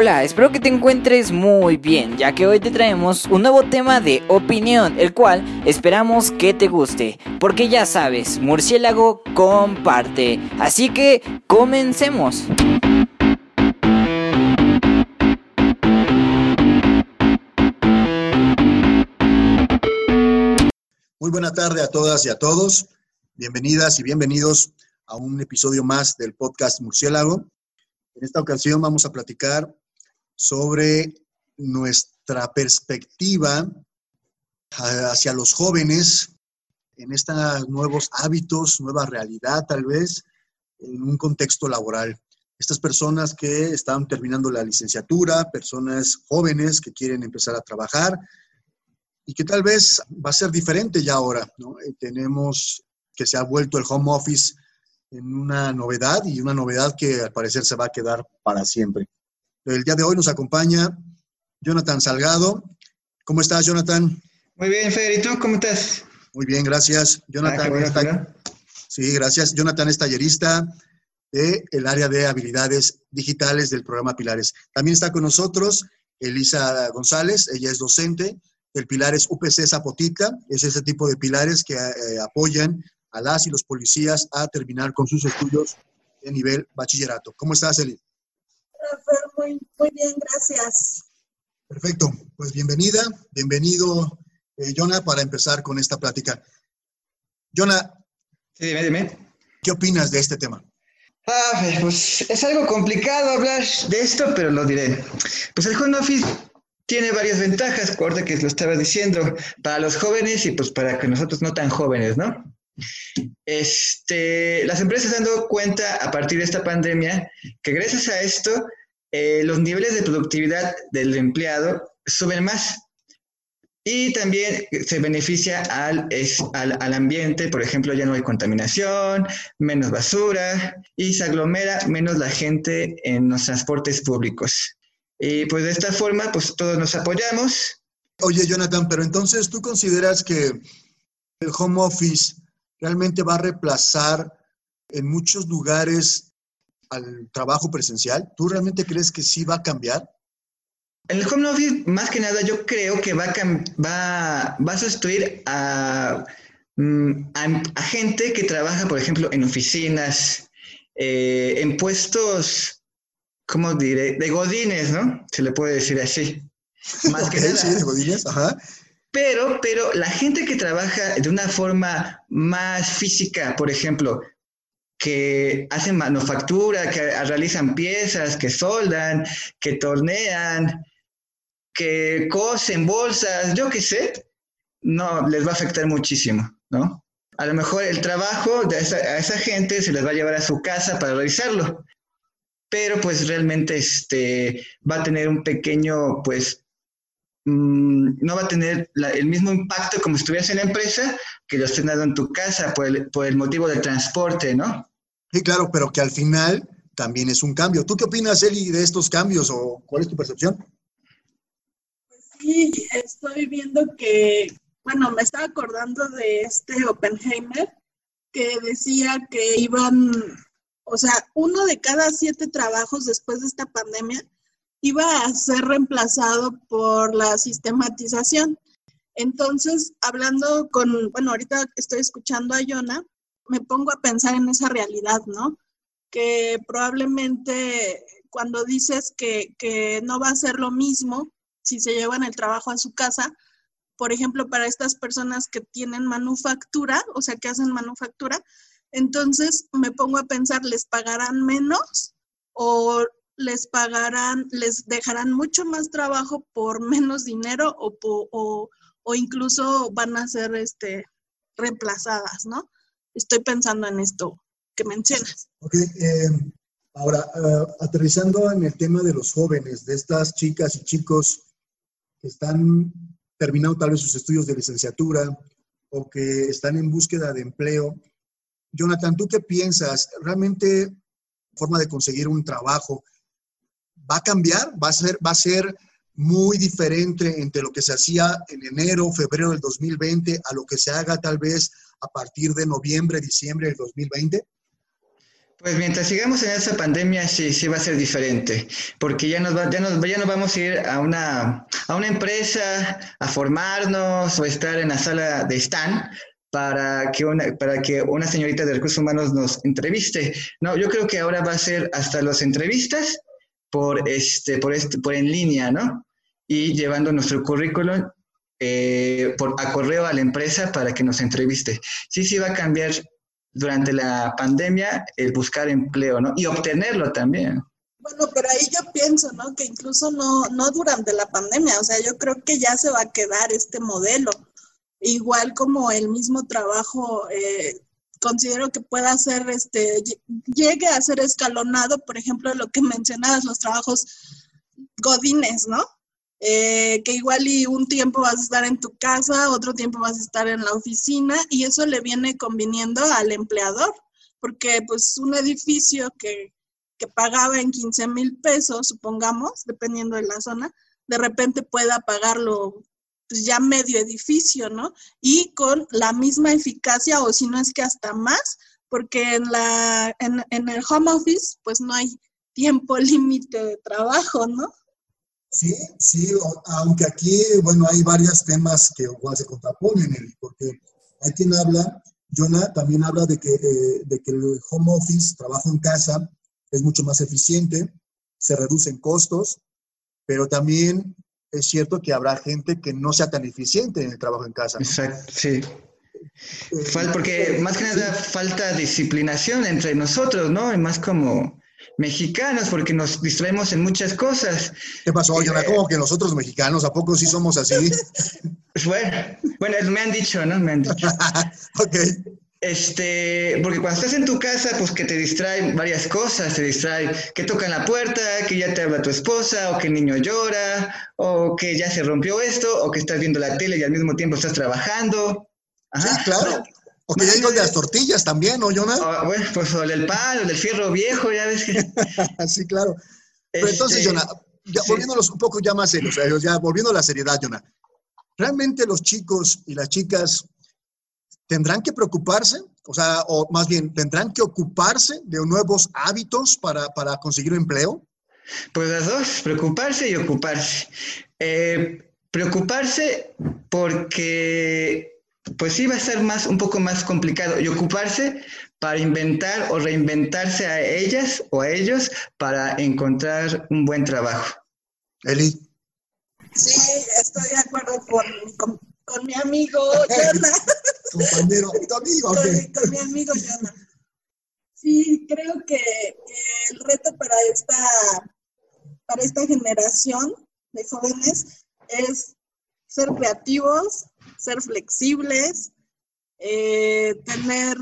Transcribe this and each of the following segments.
Hola, espero que te encuentres muy bien, ya que hoy te traemos un nuevo tema de opinión, el cual esperamos que te guste, porque ya sabes, Murciélago comparte. Así que comencemos. Muy buena tarde a todas y a todos. Bienvenidas y bienvenidos a un episodio más del podcast Murciélago. En esta ocasión vamos a platicar sobre nuestra perspectiva hacia los jóvenes en estos nuevos hábitos, nueva realidad tal vez, en un contexto laboral. Estas personas que están terminando la licenciatura, personas jóvenes que quieren empezar a trabajar y que tal vez va a ser diferente ya ahora. Eh, tenemos que se ha vuelto el home office en una novedad y una novedad que al parecer se va a quedar para siempre. El día de hoy nos acompaña Jonathan Salgado. ¿Cómo estás, Jonathan? Muy bien, Fer. ¿Y tú cómo estás? Muy bien, gracias. Jonathan, ah, sí, gracias. Jonathan es tallerista del área de habilidades digitales del programa Pilares. También está con nosotros Elisa González, ella es docente del Pilares UPC Zapotica, es ese tipo de pilares que eh, apoyan a las y los policías a terminar con sus estudios de nivel bachillerato. ¿Cómo estás, Eli? Muy, muy bien, gracias. Perfecto, pues bienvenida, bienvenido, eh, Jonah, para empezar con esta plática. Jonah, sí, dime, dime. ¿qué opinas de este tema? Ah, pues es algo complicado hablar de esto, pero lo diré. Pues el home office tiene varias ventajas, corte que lo estaba diciendo, para los jóvenes y pues para que nosotros no tan jóvenes, ¿no? Este, las empresas se han dado cuenta a partir de esta pandemia que gracias a esto eh, los niveles de productividad del empleado suben más y también se beneficia al, al, ambiente, por ejemplo, ya no hay contaminación, menos basura y se aglomera menos la gente en los transportes públicos. Y pues de esta forma, pues todos nos apoyamos. Oye, Jonathan, pero entonces tú consideras que el home office realmente va a reemplazar en muchos lugares al trabajo presencial? ¿Tú realmente crees que sí va a cambiar? El home office, más que nada, yo creo que va a, va, va a sustituir mm, a, a, gente que trabaja, por ejemplo, en oficinas, eh, en puestos, ¿cómo diré? De godines, ¿no? Se le puede decir así. Más que nada. Sí, de godines, ajá. Pero, pero la gente que trabaja de una forma más física, por ejemplo, que hacen manufactura, que realizan piezas, que soldan, que tornean, que cosen bolsas, yo qué sé, no, les va a afectar muchísimo, ¿no? A lo mejor el trabajo de esa, a esa gente se les va a llevar a su casa para realizarlo, pero pues realmente este, va a tener un pequeño, pues, Mm, no va a tener el mismo impacto como si estuvieras en la empresa que lo estés dando en tu casa por el, por el motivo del transporte, ¿no? Sí, claro, pero que al final también es un cambio. ¿Tú qué opinas, Eli, de estos cambios o cuál es tu percepción? Pues sí, estoy viendo que, bueno, me estaba acordando de este Oppenheimer que decía que iban, o sea, uno de cada siete trabajos después de esta pandemia iba a ser reemplazado por la sistematización. Entonces, hablando con, bueno, ahorita estoy escuchando a Yona, me pongo a pensar en esa realidad, ¿no? Que probablemente cuando dices que, que no va a ser lo mismo si se llevan el trabajo a su casa, por ejemplo, para estas personas que tienen manufactura, o sea, que hacen manufactura, entonces me pongo a pensar, ¿les pagarán menos o les pagarán, les dejarán mucho más trabajo por menos dinero o, o, incluso van a ser este, reemplazadas, ¿no? Estoy pensando en esto que mencionas. Ok, eh, ahora, eh, aterrizando en el tema de los jóvenes, de estas chicas y chicos que están terminando tal vez sus estudios de licenciatura o que están en búsqueda de empleo. Jonathan, ¿tú qué piensas? ¿Realmente forma de conseguir un trabajo va a cambiar, va a ser, va a ser muy diferente entre lo que se hacía en enero, febrero del 2020 a lo que se haga tal vez a partir de noviembre, diciembre del 2020? Pues mientras sigamos en esa pandemia, sí, sí va a ser diferente, porque ya nos, ya nos, ya nos vamos a ir a una, a una empresa a formarnos o estar en la sala de stand para que una, para que una señorita de recursos humanos nos entreviste. No, yo creo que ahora va a ser hasta las entrevistas por, este, por, este, por en línea, ¿no? Y llevando nuestro currículum eh, por, a correo a la empresa para que nos entreviste. Sí, sí va a cambiar durante la pandemia el buscar empleo, ¿no? Y obtenerlo también. Bueno, pero ahí yo pienso, ¿no? Que incluso no, no durante la pandemia, o sea, yo creo que ya se va a quedar este modelo. Igual como el mismo trabajo, eh, considero que pueda ser, este, llegue a ser escalonado, por ejemplo, lo que mencionabas, los trabajos godines, ¿no? Eh, que igual y un tiempo vas a estar en tu casa, otro tiempo vas a estar en la oficina y eso le viene conviniendo al empleador, porque pues un edificio que, que pagaba en 15 mil pesos, supongamos, dependiendo de la zona, de repente pueda pagarlo pues ya medio edificio, ¿no? Y con la misma eficacia o si no es que hasta más, porque en, la, en, en el home office pues no hay tiempo límite de trabajo, ¿no? Sí, sí, aunque aquí, bueno, hay varios temas que igual se contraponen, porque hay quien habla, Jonah también habla de que, eh, de que el home office, trabajo en casa, es mucho más eficiente, se reducen costos, pero también es cierto que habrá gente que no sea tan eficiente en el trabajo en casa. Exacto, sí. Eh, porque más que nada falta disciplinación entre nosotros, ¿no? Y más como mexicanos, porque nos distraemos en muchas cosas. ¿Qué pasó, Yana? ¿Cómo que nosotros mexicanos? ¿A poco sí somos así? bueno, bueno, me han dicho, ¿no? Me han dicho. ok. Este, porque cuando estás en tu casa, pues que te distraen varias cosas, te distrae que tocan la puerta, que ya te habla tu esposa, o que el niño llora, o que ya se rompió esto, o que estás viendo la tele y al mismo tiempo estás trabajando. Ajá. Sí, claro. O que ya hay de las tortillas también, ¿no, Jonah? Ah, bueno, pues o del pan, o del fierro viejo, ya ves que... sí, claro. Pero entonces, este, Jonah, ya, volviéndolos un poco ya más serios, ya volviendo a la seriedad, Jonah, ¿realmente los chicos y las chicas tendrán que preocuparse? O sea, o más bien, ¿tendrán que ocuparse de nuevos hábitos para, para conseguir empleo? Pues las dos, preocuparse y ocuparse. Eh, preocuparse porque pues sí va a ser más, un poco más complicado y ocuparse para inventar o reinventarse a ellas o a ellos para encontrar un buen trabajo. Eli. Sí, estoy de acuerdo con, con, mi amigo. Compañero, tu amigo. Con, mi amigo Jonah. Sí, creo que, el reto para esta, para esta generación de jóvenes es ser creativos, ser flexibles, eh, tener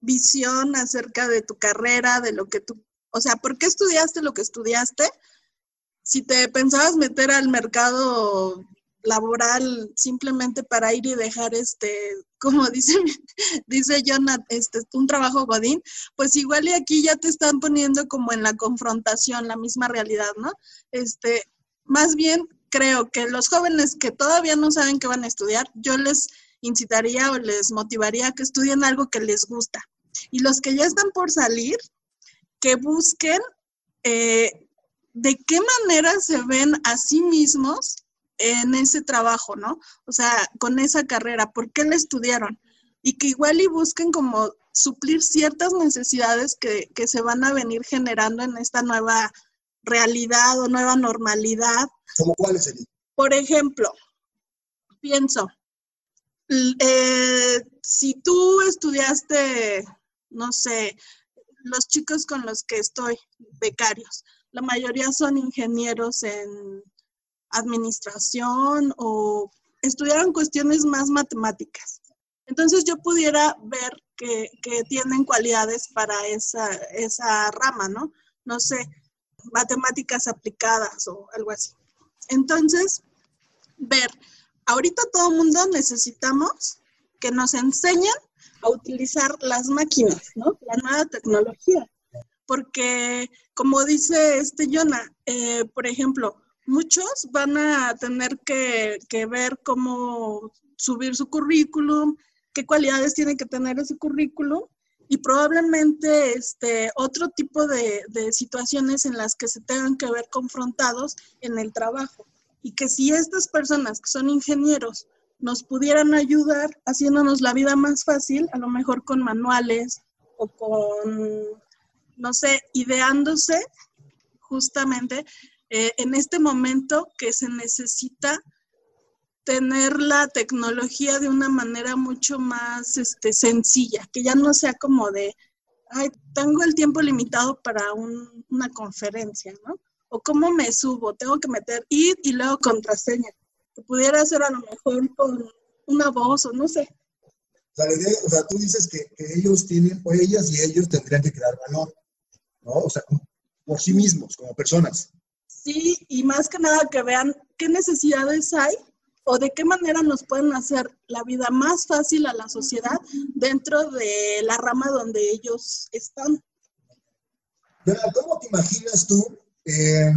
visión acerca de tu carrera, de lo que tú, o sea, ¿por qué estudiaste lo que estudiaste? Si te pensabas meter al mercado laboral simplemente para ir y dejar este, como dice, dice Jonathan, este, un trabajo godín, pues igual y aquí ya te están poniendo como en la confrontación, la misma realidad, ¿no? Este, más bien creo que los jóvenes que todavía no saben qué van a estudiar, yo les incitaría o les motivaría a que estudien algo que les gusta. Y los que ya están por salir, que busquen eh, de qué manera se ven a sí mismos en ese trabajo, ¿no? O sea, con esa carrera, ¿por qué la estudiaron? Y que igual y busquen como suplir ciertas necesidades que, que se van a venir generando en esta nueva realidad o nueva normalidad. ¿Cómo cuáles serían? Por ejemplo, pienso, eh, si tú estudiaste, no sé, los chicos con los que estoy, becarios, la mayoría son ingenieros en administración o estudiaron cuestiones más matemáticas. Entonces yo pudiera ver que, que tienen cualidades para esa, esa rama, ¿no? No sé, matemáticas aplicadas o algo así. Entonces, ver, ahorita todo mundo necesitamos que nos enseñen a utilizar las máquinas, ¿no? La nueva tecnología. Porque, como dice este Jonah, eh, por ejemplo, muchos van a tener que, que, ver cómo subir su currículum, qué cualidades tiene que tener ese currículum, y probablemente este, otro tipo de, de situaciones en las que se tengan que ver confrontados en el trabajo. Y que si estas personas que son ingenieros nos pudieran ayudar haciéndonos la vida más fácil, a lo mejor con manuales o con, no sé, ideándose justamente eh, en este momento que se necesita tener la tecnología de una manera mucho más este, sencilla, que ya no sea como de, ay, tengo el tiempo limitado para una conferencia, ¿no? O cómo me subo, tengo que meter id y luego contraseña que pudiera ser a lo mejor con una voz o no sé. O sea, tú dices que, ellos tienen, o ellas y ellos tendrían que crear valor, ¿no? O sea, por sí mismos, como personas. Sí, y más que nada que vean qué necesidades hay o de qué manera nos pueden hacer la vida más fácil a la sociedad dentro de la rama donde ellos están. ¿Cómo te imaginas tú eh,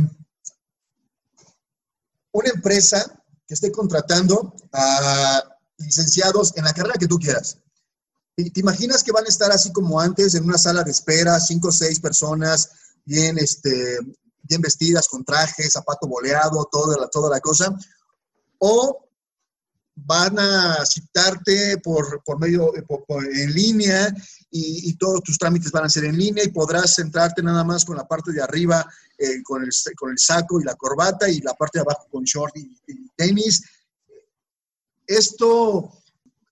una empresa que esté contratando a licenciados en la carrera que tú quieras. ¿Te imaginas que van a estar así como antes en una sala de espera, cinco o seis personas, bien, este, bien vestidas, con trajes, zapato boleado, toda la, toda la cosa? ¿O van a citarte por, por medio, eh, en línea y, todos tus trámites van a ser en línea y podrás centrarte nada más con la parte de arriba, eh, con, el, con el saco y la corbata y la parte de abajo con short y, tenis. Esto,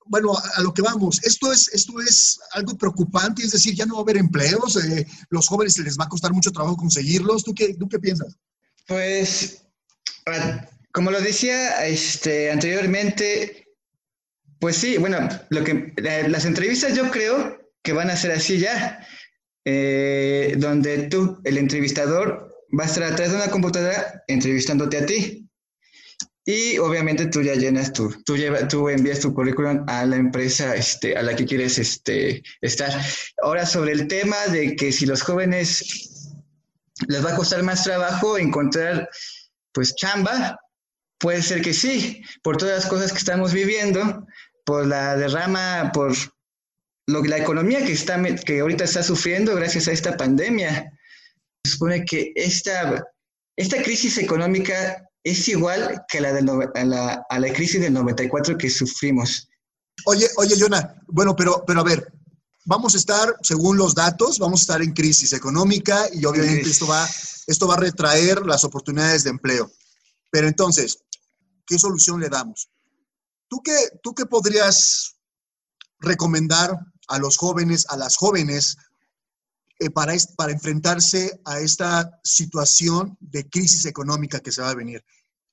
bueno, a, lo que vamos, esto es, esto es algo preocupante, es decir, ya no va a haber empleos, eh, los jóvenes les va a costar mucho trabajo conseguirlos. ¿Tú qué, tú qué piensas? Pues, como lo decía este, anteriormente, pues sí, bueno, lo que las entrevistas yo creo que van a ser así ya, eh, donde tú, el entrevistador, va a estar atrás de una computadora entrevistándote a ti. Y obviamente tú ya llenas tu, tú, lleva, tú envías tu currículum a la empresa este, a la que quieres este, estar. Ahora, sobre el tema de que si los jóvenes les va a costar más trabajo encontrar, pues, chamba, puede ser que sí, por todas las cosas que estamos viviendo, por la derrama, por lo, la economía que, está, que ahorita está sufriendo gracias a esta pandemia. Se supone que esta, esta crisis económica es igual que la de a, la, a la crisis del 94 que sufrimos. Oye, oye, Jonah, bueno, pero, pero a ver, vamos a estar, según los datos, vamos a estar en crisis económica y obviamente esto va, esto va a retraer las oportunidades de empleo. Pero entonces, ¿qué solución le damos? ¿Tú qué, tú qué podrías recomendar a los jóvenes, a las jóvenes, eh, para, para enfrentarse a esta situación de crisis económica que se va a venir.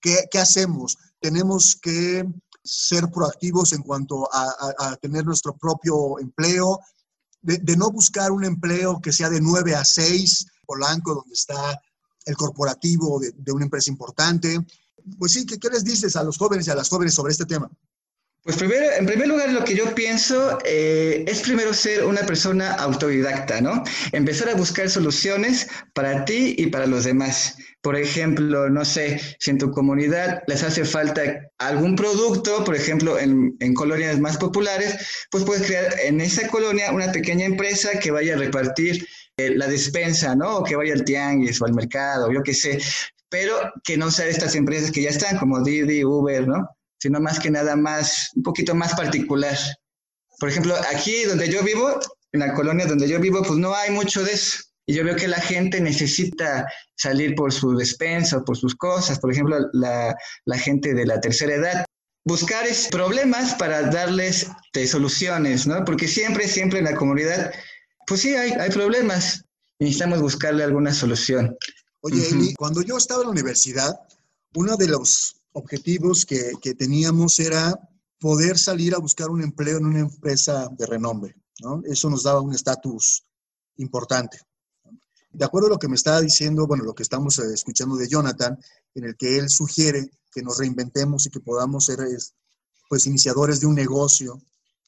¿Qué, qué hacemos? Tenemos que ser proactivos en cuanto a, tener nuestro propio empleo, de, no buscar un empleo que sea de 9 a 6, Polanco, donde está el corporativo de, de una empresa importante. Pues sí, ¿qué, ¿qué les dices a los jóvenes y a las jóvenes sobre este tema? Pues primero, en primer lugar, lo que yo pienso eh, es primero ser una persona autodidacta, ¿no? Empezar a buscar soluciones para ti y para los demás. Por ejemplo, no sé, si en tu comunidad les hace falta algún producto, por ejemplo, en, colonias más populares, pues puedes crear en esa colonia una pequeña empresa que vaya a repartir eh, la despensa, ¿no? O que vaya al tianguis o al mercado, yo qué sé, pero que no sea estas empresas que ya están, como Didi, Uber, ¿no? Sino más que nada más, un poquito más particular. Por ejemplo, aquí donde yo vivo, en la colonia donde yo vivo, pues no hay mucho de eso. Y yo veo que la gente necesita salir por su despensa, por sus cosas, por ejemplo, la, la gente de la tercera edad. Buscar es problemas para darles de soluciones, ¿no? Porque siempre, siempre en la comunidad, pues sí, hay, hay problemas. Necesitamos buscarle alguna solución. Oye, cuando yo estaba en la universidad, uno de los objetivos que, que, teníamos era poder salir a buscar un empleo en una empresa de renombre. ¿no? Eso nos daba un estatus importante. De acuerdo a lo que me estaba diciendo, bueno, lo que estamos eh, escuchando de Jonathan, en el que él sugiere que nos reinventemos y que podamos ser pues iniciadores de un negocio,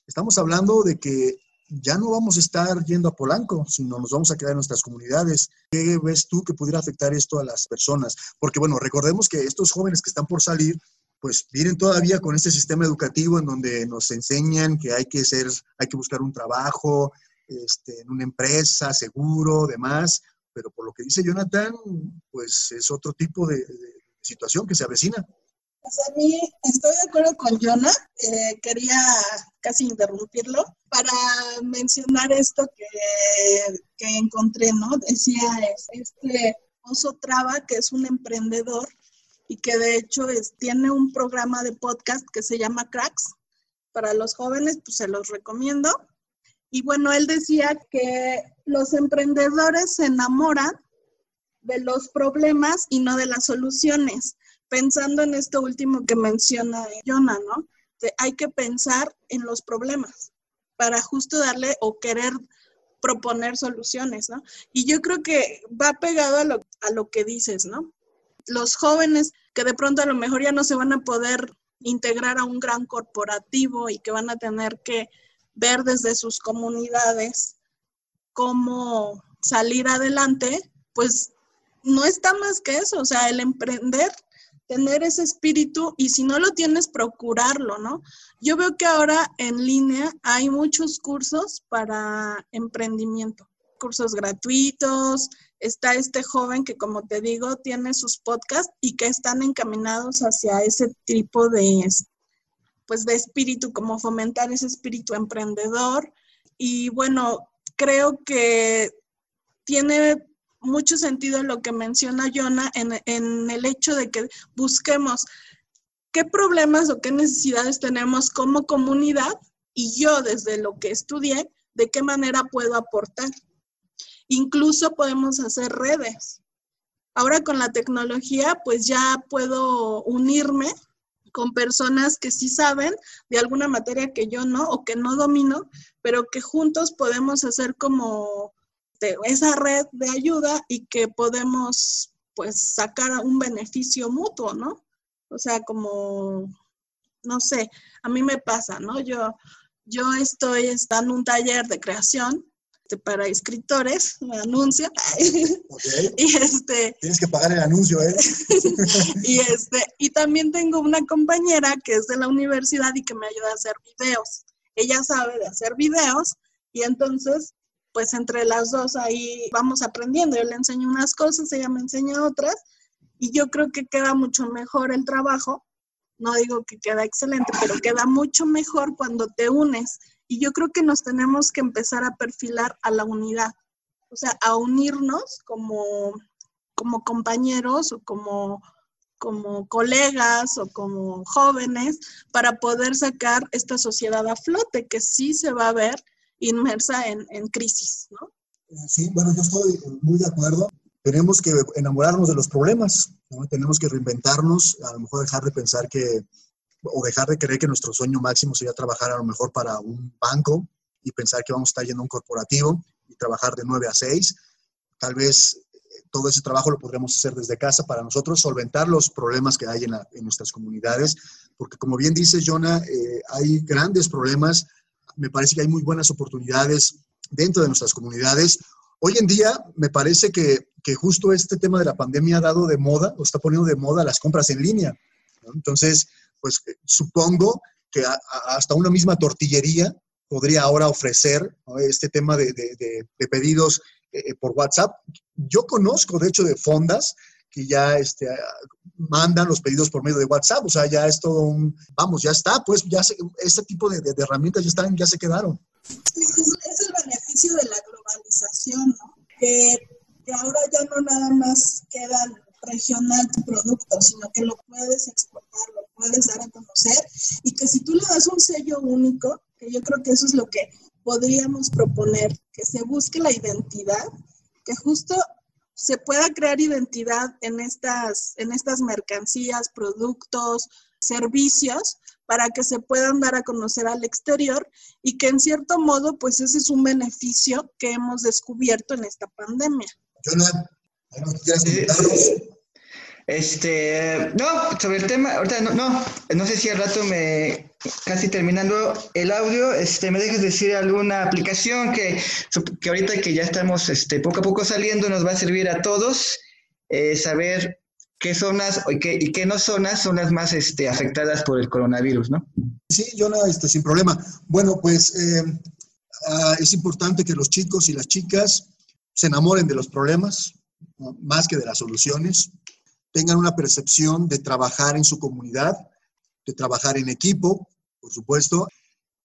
estamos hablando de que ya no vamos a estar yendo a Polanco, sino nos vamos a quedar en nuestras comunidades. ¿Qué ves tú que pudiera afectar esto a las personas? Porque bueno, recordemos que estos jóvenes que están por salir, pues vienen todavía con este sistema educativo en donde nos enseñan que hay que ser, hay que buscar un trabajo, este, en una empresa, seguro, demás, pero por lo que dice Jonathan, pues es otro tipo de, situación que se avecina. Pues a mí estoy de acuerdo con Jonah, eh, quería casi interrumpirlo para mencionar esto que, que encontré, ¿no? Decía este Oso Traba, que es un emprendedor y que de hecho es, tiene un programa de podcast que se llama Cracks. Para los jóvenes, pues se los recomiendo. Y bueno, él decía que los emprendedores se enamoran de los problemas y no de las soluciones, pensando en esto último que menciona Jonah, ¿no? hay que pensar en los problemas para justo darle o querer proponer soluciones, ¿no? Y yo creo que va pegado a lo, a lo que dices, ¿no? Los jóvenes que de pronto a lo mejor ya no se van a poder integrar a un gran corporativo y que van a tener que ver desde sus comunidades cómo salir adelante, pues no está más que eso, o sea, el emprender, tener ese espíritu y si no lo tienes, procurarlo, ¿no? Yo veo que ahora en línea hay muchos cursos para emprendimiento, cursos gratuitos, está este joven que, como te digo, tiene sus podcasts y que están encaminados hacia ese tipo de, pues, de espíritu, como fomentar ese espíritu emprendedor. Y bueno, creo que tiene mucho sentido lo que menciona Jonah en, en el hecho de que busquemos qué problemas o qué necesidades tenemos como comunidad y yo desde lo que estudié, de qué manera puedo aportar. Incluso podemos hacer redes. Ahora con la tecnología, pues ya puedo unirme con personas que sí saben de alguna materia que yo no o que no domino, pero que juntos podemos hacer como esa red de ayuda y que podemos pues sacar un beneficio mutuo, ¿no? O sea, como, no sé, a mí me pasa, ¿no? Yo, yo estoy en un taller de creación este, para escritores, me anuncio. y este, Tienes que pagar el anuncio, ¿eh? y, este, y también tengo una compañera que es de la universidad y que me ayuda a hacer videos. Ella sabe de hacer videos y entonces, pues entre las dos ahí vamos aprendiendo. Yo le enseño unas cosas, ella me enseña otras y yo creo que queda mucho mejor el trabajo. No digo que queda excelente, pero queda mucho mejor cuando te unes y yo creo que nos tenemos que empezar a perfilar a la unidad, o sea, a unirnos como, como compañeros o como, como colegas o como jóvenes para poder sacar esta sociedad a flote que sí se va a ver inmersa en, en crisis, ¿no? Sí, bueno, yo estoy muy de acuerdo. Tenemos que enamorarnos de los problemas, tenemos que reinventarnos, a lo mejor dejar de pensar que o dejar de creer que nuestro sueño máximo sería trabajar a lo mejor para un banco y pensar que vamos a estar yendo a un corporativo y trabajar de 9 a 6. Tal vez eh, todo ese trabajo lo podríamos hacer desde casa para nosotros solventar los problemas que hay en, nuestras comunidades, porque como bien dice Jonah, eh, hay grandes problemas, me parece que hay muy buenas oportunidades dentro de nuestras comunidades. Hoy en día me parece que, que justo este tema de la pandemia ha dado de moda, o está poniendo de moda las compras en línea. Entonces, pues eh, supongo que hasta una misma tortillería podría ahora ofrecer este tema de, pedidos eh, eh, por WhatsApp. Yo conozco, de hecho, de fondas que ya este, mandan los pedidos por medio de WhatsApp, o sea, ya es todo un, vamos, ya está, pues ya este tipo de, herramientas ya están, ya se quedaron. Es, el beneficio de la globalización, ¿no? Que, que ahora ya no nada más quedan regional tu producto, sino que lo puedes exportar, lo puedes dar a conocer y que si tú le das un sello único, que yo creo que eso es lo que podríamos proponer, que se busque la identidad, que justo se pueda crear identidad en estas, en estas mercancías, productos, servicios, para que se puedan dar a conocer al exterior y que en cierto modo, pues ese es un beneficio que hemos descubierto en esta pandemia. Este, no, sobre el tema, ahorita no, no, no sé si al rato me, casi terminando el audio, este, me dejes decir alguna aplicación que, que ahorita que ya estamos, este, poco a poco saliendo nos va a servir a todos, eh, saber qué zonas y qué, y qué no zonas son las más, este, afectadas por el coronavirus, ¿no? Sí, yo no, este, sin problema. Bueno, pues, eh, ah, es importante que los chicos y las chicas se enamoren de los problemas, más que de las soluciones, tengan una percepción de trabajar en su comunidad, de trabajar en equipo, por supuesto,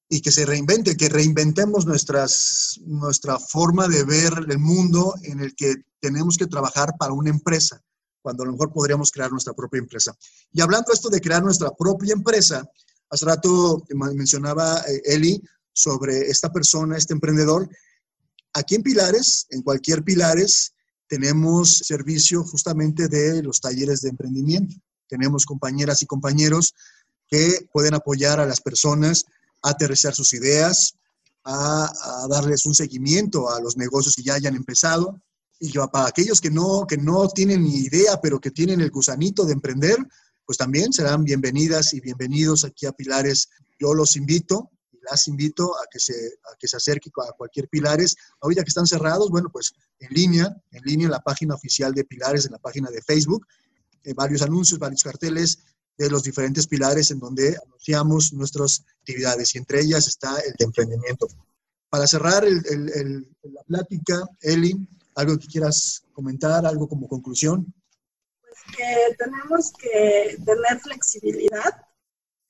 y que se reinvente, que reinventemos nuestras, nuestra forma de ver el mundo en el que tenemos que trabajar para una empresa, cuando a lo mejor podríamos crear nuestra propia empresa. Y hablando esto de crear nuestra propia empresa, hace rato mencionaba eh, Eli sobre esta persona, este emprendedor. Aquí en Pilares, en cualquier Pilares, tenemos servicio justamente de los talleres de emprendimiento. Tenemos compañeras y compañeros que pueden apoyar a las personas a aterrizar sus ideas, a, darles un seguimiento a los negocios que ya hayan empezado. Y para aquellos que no, que no tienen ni idea, pero que tienen el gusanito de emprender, pues también serán bienvenidas y bienvenidos aquí a Pilares. Yo los invito y las invito a que se, a que se acerquen a cualquier Pilares. Ahorita que están cerrados, bueno, pues en línea, en línea en la página oficial de Pilares, en la página de Facebook, eh, varios anuncios, varios carteles de los diferentes pilares en donde anunciamos nuestras actividades y entre ellas está el de emprendimiento. Para cerrar la plática, Eli, algo que quieras comentar, algo como conclusión. Pues que tenemos que tener flexibilidad.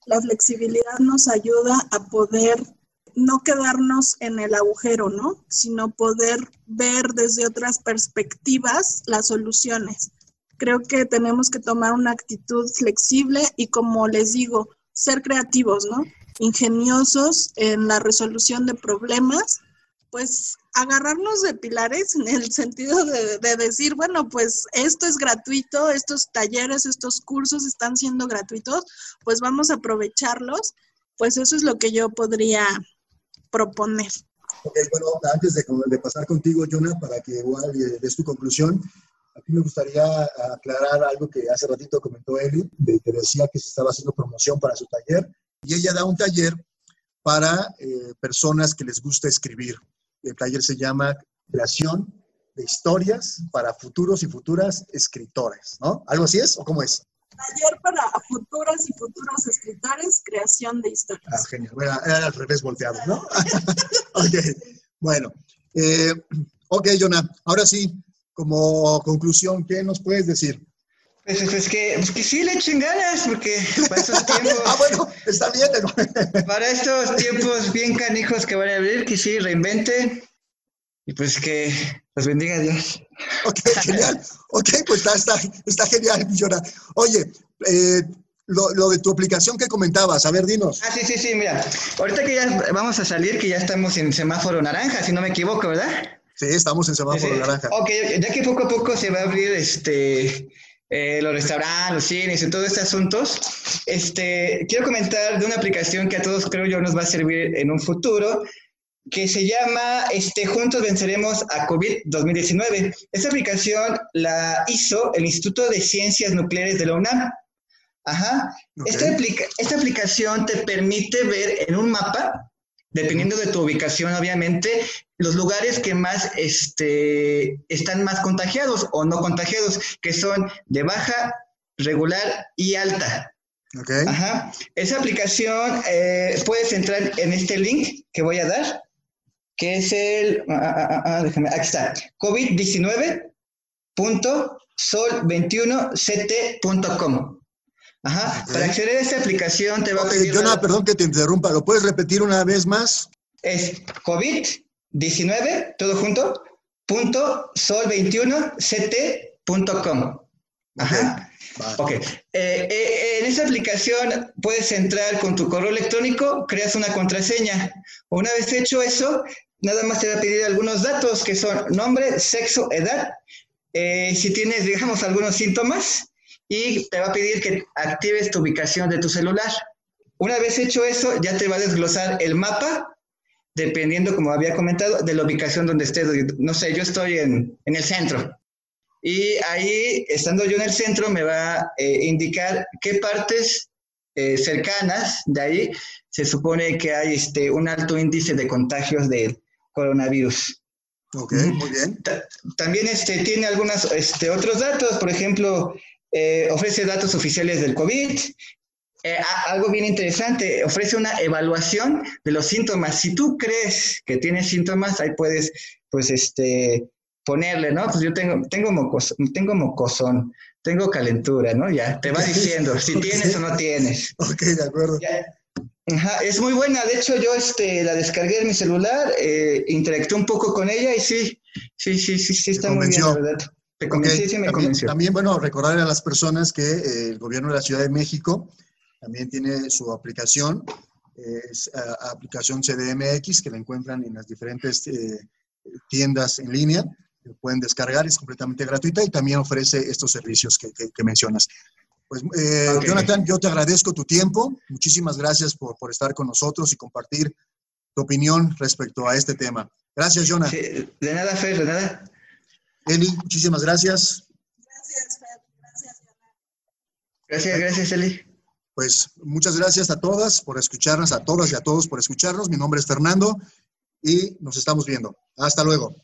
La flexibilidad nos ayuda a poder no quedarnos en el agujero, ¿no? Sino poder ver desde otras perspectivas las soluciones. Creo que tenemos que tomar una actitud flexible y como les digo, ser creativos, ¿no? Ingeniosos en la resolución de problemas, pues agarrarnos de pilares en el sentido de, decir, bueno, pues esto es gratuito, estos talleres, estos cursos están siendo gratuitos, pues vamos a aprovecharlos. Pues eso es lo que yo podría proponer. Ok, bueno, antes de, de pasar contigo, Jonah, para que igual eh, des tu conclusión, Aquí me gustaría aclarar algo que hace ratito comentó Eli, de que decía que se estaba haciendo promoción para su taller. Y ella da un taller para eh, personas que les gusta escribir. El taller se llama Creación de Historias para futuros y futuras escritores, ¿no? ¿Algo así es o cómo es? Taller para futuros y futuros escritores, creación de historias. Ah, genial. Bueno, era al revés volteado, ¿no? ok, bueno. Eh, ok, Jonah, ahora sí, como conclusión, ¿qué nos puedes decir? Pues, pues, que, pues que sí le echen ganas, porque para estos tiempos. ah, bueno, está bien. para estos tiempos bien canijos que van a abrir, que sí reinventen. Y pues que los bendiga Dios. Ok, genial. Ok, pues está, está, está genial, Millona. Oye, eh, lo, lo, de tu aplicación que comentabas, a ver, dinos. Ah, sí, sí, sí, mira. Ahorita que ya vamos a salir, que ya estamos en semáforo naranja, si no me equivoco, ¿verdad? Sí, estamos en semáforo naranja. Ok, ya que poco a poco se va a abrir este, eh, los restaurantes, los cines y todos estos asuntos, este, quiero comentar de una aplicación que a todos creo yo nos va a servir en un futuro, que se llama este, Juntos Venceremos a COVID 2019. Esta aplicación la hizo el Instituto de Ciencias Nucleares de la UNAM. Ajá. Esta, esta aplicación te permite ver en un mapa dependiendo de tu ubicación, obviamente, los lugares que más este, están más contagiados o no contagiados, que son de baja, regular y alta. Okay. Ajá. Esa aplicación eh, puedes entrar en este link que voy a dar, que es el, ah, ah, ah, déjame, aquí está, covid19.sol21ct.com. Ajá. Para acceder a esta aplicación te va a pedir. Jonah, perdón que te interrumpa. ¿Lo puedes repetir una vez más? Es COVID-19, todo junto, punto sol21ct.com. Ajá. Ok. Eh, eh, en esta aplicación puedes entrar con tu correo electrónico, creas una contraseña. Una vez hecho eso, nada más te va a pedir algunos datos que son nombre, sexo, edad. Eh, si tienes, digamos, algunos síntomas, y te va a pedir que actives tu ubicación de tu celular. Una vez hecho eso, ya te va a desglosar el mapa, dependiendo, como había comentado, de la ubicación donde estés. No sé, yo estoy en, el centro. Y ahí, estando yo en el centro, me va a eh, indicar qué partes eh, cercanas de ahí se supone que hay este, un alto índice de contagios del coronavirus. Ok, muy bien. También este, tiene algunos este, otros datos, por ejemplo, eh, ofrece datos oficiales del COVID, eh, algo bien interesante, ofrece una evaluación de los síntomas. Si tú crees que tienes síntomas, ahí puedes, pues, este, ponerle, ¿no? Pues yo tengo, tengo, mocos, tengo mocosón, tengo calentura, ¿no? Ya, te va diciendo si tienes o no tienes. Ok, de acuerdo. Ajá, es muy buena, de hecho yo este, la descargué en mi celular, eh, interactué un poco con ella y sí, sí, sí, sí, sí está muy bien, la verdad. Te convencí, sí me también, convenció. También, bueno, recordar a las personas que eh, el gobierno de la Ciudad de México también tiene su aplicación, es aplicación CDMX, que la encuentran en las diferentes eh, tiendas en línea, pueden descargar, es completamente gratuita y también ofrece estos servicios que, que, mencionas. Pues, eh, Jonathan, yo te agradezco tu tiempo, muchísimas gracias por, por, estar con nosotros y compartir tu opinión respecto a este tema. Gracias, Jonathan. de nada, Fer, de nada. Eli, muchísimas gracias. Gracias, Fer. Gracias, Jonathan. Gracias, gracias, Eli. Pues muchas gracias a todas por escucharnos, a todas y a todos por escucharnos. Mi nombre es Fernando y nos estamos viendo. Hasta luego.